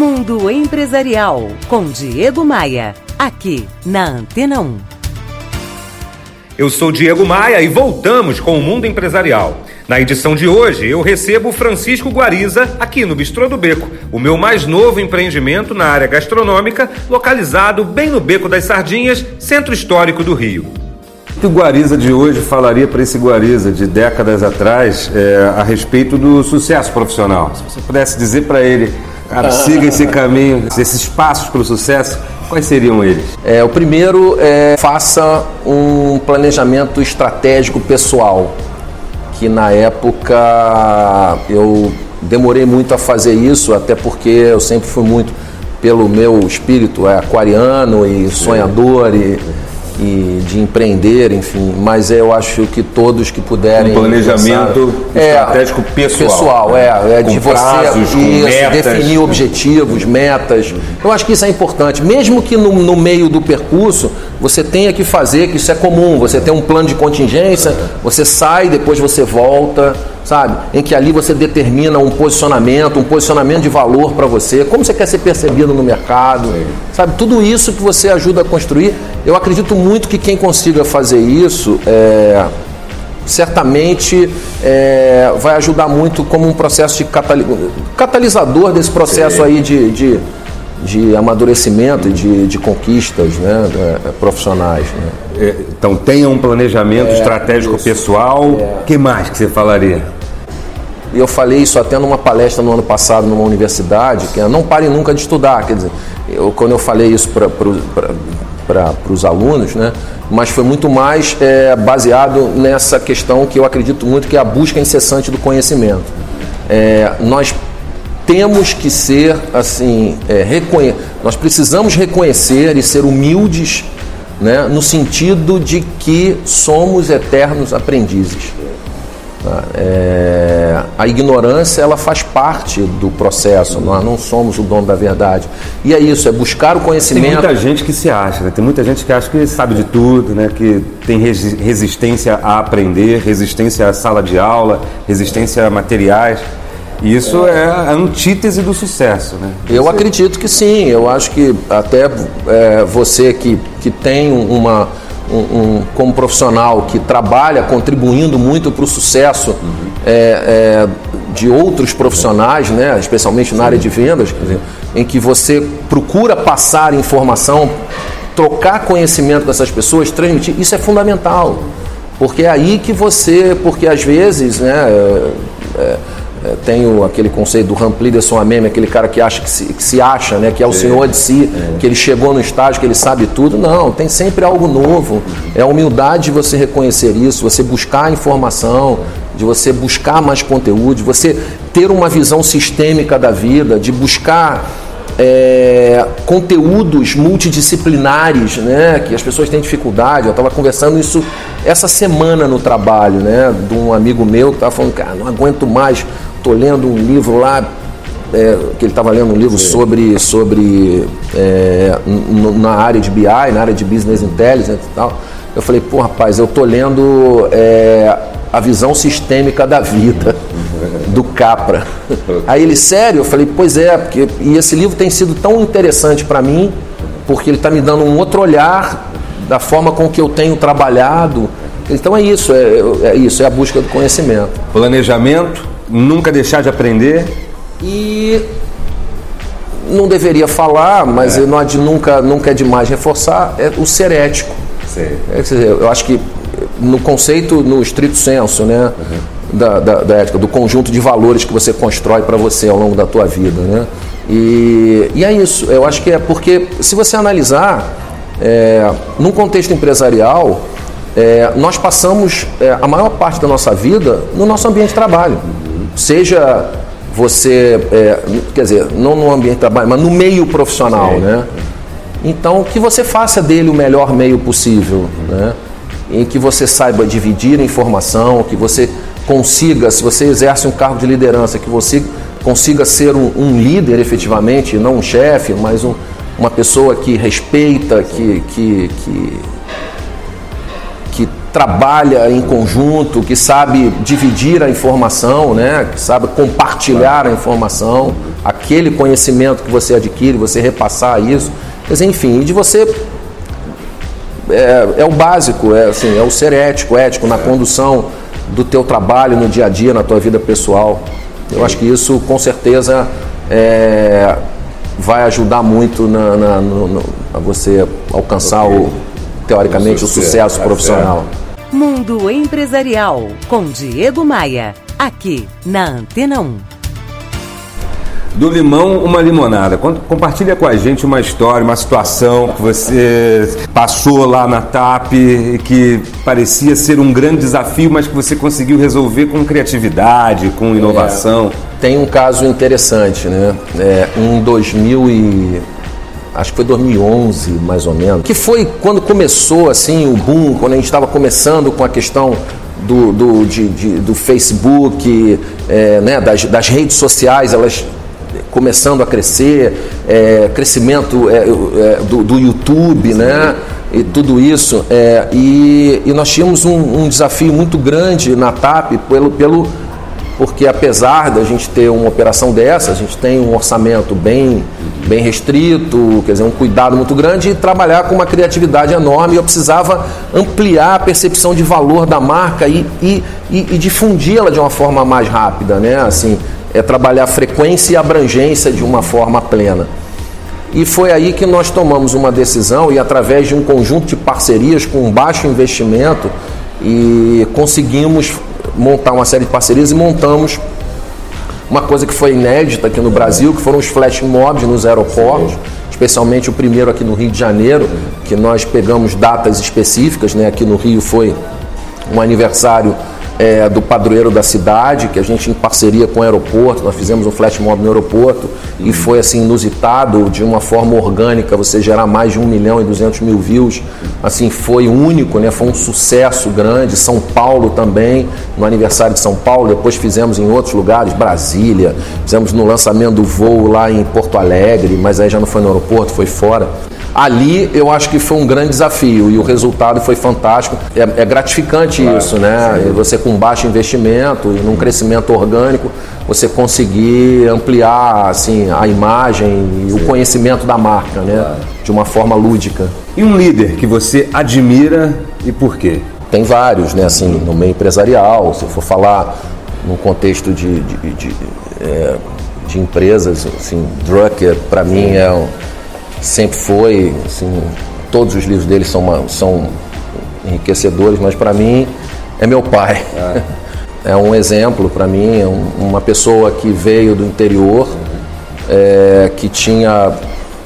Mundo Empresarial com Diego Maia, aqui na Antena 1. Eu sou Diego Maia e voltamos com o Mundo Empresarial. Na edição de hoje, eu recebo Francisco Guariza aqui no Bistrô do Beco, o meu mais novo empreendimento na área gastronômica, localizado bem no Beco das Sardinhas, centro histórico do Rio. O que o Guariza de hoje falaria para esse Guariza de décadas atrás é, a respeito do sucesso profissional? Se você pudesse dizer para ele, cara, siga esse caminho, esses passos para o sucesso, quais seriam eles? É, o primeiro é faça um planejamento estratégico pessoal, que na época eu demorei muito a fazer isso, até porque eu sempre fui muito pelo meu espírito é, aquariano e sonhador e e de empreender, enfim. Mas eu acho que todos que puderem. Um planejamento pensar, estratégico é, pessoal. Pessoal, é. é de você prazos, isso, definir objetivos, metas. Eu acho que isso é importante. Mesmo que no, no meio do percurso você tenha que fazer, que isso é comum, você tem um plano de contingência, você sai, depois você volta sabe? Em que ali você determina um posicionamento, um posicionamento de valor para você, como você quer ser percebido no mercado, Sim. sabe? Tudo isso que você ajuda a construir. Eu acredito muito que quem consiga fazer isso é, certamente é, vai ajudar muito como um processo de catali catalisador desse processo Sim. aí de, de, de amadurecimento e de, de conquistas né, é, profissionais. Né? É, então tenha um planejamento é, estratégico isso. pessoal. O é. que mais que você falaria? Eu falei isso até numa palestra no ano passado numa universidade, que é não pare nunca de estudar. Quer dizer, eu, quando eu falei isso para os alunos, né, mas foi muito mais é, baseado nessa questão que eu acredito muito que é a busca incessante do conhecimento. É, nós temos que ser assim, é, reconhe... nós precisamos reconhecer e ser humildes né, no sentido de que somos eternos aprendizes. Tá? É, a ignorância ela faz parte do processo, nós não somos o dono da verdade. E é isso, é buscar o conhecimento. Tem muita gente que se acha, né? tem muita gente que acha que sabe de tudo, né? que tem resistência a aprender, resistência à sala de aula, resistência a materiais. Isso é a antítese do sucesso, né? Eu acredito que sim. Eu acho que até é, você que, que tem uma, um, um, como profissional que trabalha contribuindo muito para o sucesso uhum. é, é, de outros profissionais, né? especialmente na área de vendas, em que você procura passar informação, trocar conhecimento dessas pessoas, transmitir, isso é fundamental. Porque é aí que você, porque às vezes, né, é, é é, tenho aquele conceito do Rampli de Soameme, aquele cara que acha que se, que se acha, né, que é o senhor de si, é. que ele chegou no estágio, que ele sabe tudo. Não, tem sempre algo novo. É a humildade de você reconhecer isso, você buscar informação, de você buscar mais conteúdo, de você ter uma visão sistêmica da vida, de buscar é, conteúdos multidisciplinares, né, que as pessoas têm dificuldade. Eu estava conversando isso essa semana no trabalho, né, de um amigo meu que estava falando, cara, não aguento mais Estou lendo um livro lá, é, que ele estava lendo um livro sobre, sobre é, na área de BI, na área de Business Intelligence e tal. Eu falei, pô, rapaz, eu estou lendo é, a visão sistêmica da vida, do Capra. Aí ele, sério? Eu falei, pois é, porque, e esse livro tem sido tão interessante para mim, porque ele está me dando um outro olhar da forma com que eu tenho trabalhado. Então é isso, é, é isso, é a busca do conhecimento. Planejamento, nunca deixar de aprender. E não deveria falar, mas é. não, nunca, nunca é demais reforçar, é o ser ético. É, eu acho que no conceito, no estrito senso, né, uhum. da, da, da, ética, do conjunto de valores que você constrói para você ao longo da tua vida, né? E, e é isso, eu acho que é porque se você analisar, é, num contexto empresarial, é, nós passamos é, a maior parte da nossa vida no nosso ambiente de trabalho seja você, é, quer dizer, não no ambiente de trabalho, mas no meio profissional, Sim. né? Então, que você faça dele o melhor meio possível, né? Em que você saiba dividir a informação, que você consiga, se você exerce um cargo de liderança, que você consiga ser um, um líder efetivamente, não um chefe, mas um, uma pessoa que respeita, que, que, que trabalha em conjunto, que sabe dividir a informação, né? que sabe compartilhar a informação. Aquele conhecimento que você adquire, você repassar isso, mas enfim, e de você é, é, o básico, é, assim, é o ser ético, ético na condução do teu trabalho no dia a dia, na tua vida pessoal. Eu acho que isso com certeza é, vai ajudar muito na, na no, no, a você alcançar o, teoricamente o sucesso tá profissional. Mundo Empresarial com Diego Maia, aqui na Antena 1. Do limão, uma limonada. Compartilha com a gente uma história, uma situação que você passou lá na TAP e que parecia ser um grande desafio, mas que você conseguiu resolver com criatividade, com inovação. É, tem um caso interessante, né? É, em 2000 e acho que foi 2011 mais ou menos, que foi quando começou assim o boom, quando a gente estava começando com a questão do, do, de, de, do Facebook, é, né, das, das redes sociais, elas começando a crescer, é, crescimento é, do, do, YouTube, né? E tudo isso. E, e, nós tínhamos um, um, desafio muito grande na TAP pelo, pelo, porque apesar da gente ter uma operação dessa, a gente tem um orçamento bem, bem restrito, quer dizer, um cuidado muito grande e trabalhar com uma criatividade enorme. Eu precisava ampliar a percepção de valor da marca e, e, e, e difundi-la de uma forma mais rápida, né? Assim, é trabalhar frequência e abrangência de uma forma plena. E foi aí que nós tomamos uma decisão e através de um conjunto de parcerias com baixo investimento e conseguimos montar uma série de parcerias e montamos uma coisa que foi inédita aqui no Brasil, que foram os flash mobs nos aeroportos, especialmente o primeiro aqui no Rio de Janeiro, que nós pegamos datas específicas, né? Aqui no Rio foi um aniversário é, do padroeiro da cidade, que a gente em parceria com o aeroporto, nós fizemos um flash mob no aeroporto uhum. e foi assim inusitado, de uma forma orgânica, você gerar mais de 1 milhão e 200 mil views, assim, foi único, né? foi um sucesso grande, São Paulo também, no aniversário de São Paulo, depois fizemos em outros lugares, Brasília, fizemos no lançamento do voo lá em Porto Alegre, mas aí já não foi no aeroporto, foi fora ali eu acho que foi um grande desafio e o resultado foi fantástico. É, é gratificante claro, isso, né? Sim. Você com baixo investimento e num crescimento orgânico, você conseguir ampliar assim a imagem e sim. o conhecimento da marca, né? Claro. De uma forma lúdica. E um líder que você admira e por quê? Tem vários, né? Assim, no meio empresarial, se for falar num contexto de, de, de, é, de empresas, assim, Drucker para mim é um sempre foi, assim, todos os livros dele são, uma, são enriquecedores, mas para mim é meu pai. É, é um exemplo para mim, é um, uma pessoa que veio do interior, é, que tinha,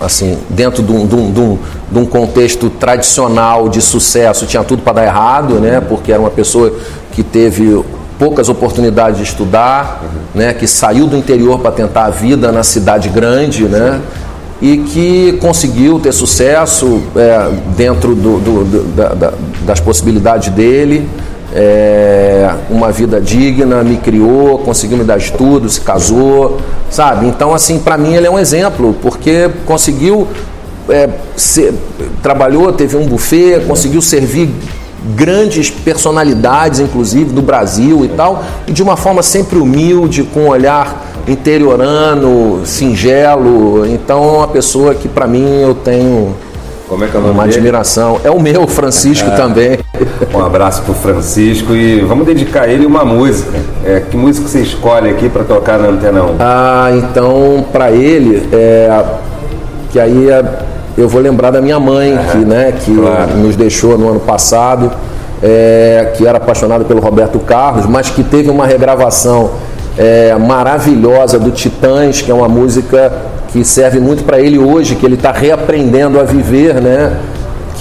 assim, dentro de um, de, um, de, um, contexto tradicional de sucesso, tinha tudo para dar errado, né? Porque era uma pessoa que teve poucas oportunidades de estudar, uhum. né? Que saiu do interior para tentar a vida na cidade grande, né? E que conseguiu ter sucesso é, dentro do, do, do, da, das possibilidades dele, é, uma vida digna, me criou, conseguiu me dar estudo, se casou, sabe? Então, assim, para mim ele é um exemplo, porque conseguiu, é, ser, trabalhou, teve um buffet, conseguiu servir grandes personalidades, inclusive, do Brasil e tal, e de uma forma sempre humilde, com um olhar interiorano, singelo. Então, é uma pessoa que, para mim, eu tenho é é uma admiração. É o meu, Francisco também. Um abraço para o Francisco e vamos dedicar a ele uma música. É, que música você escolhe aqui para tocar na Antena 1? Ah, então, para ele, é, que aí é, eu vou lembrar da minha mãe, que, né, que claro. nos deixou no ano passado, é, que era apaixonada pelo Roberto Carlos, mas que teve uma regravação é, maravilhosa do Titãs, que é uma música que serve muito para ele hoje, que ele está reaprendendo a viver, né?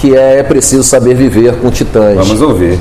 Que é, é preciso saber viver com Titãs. Vamos ouvir.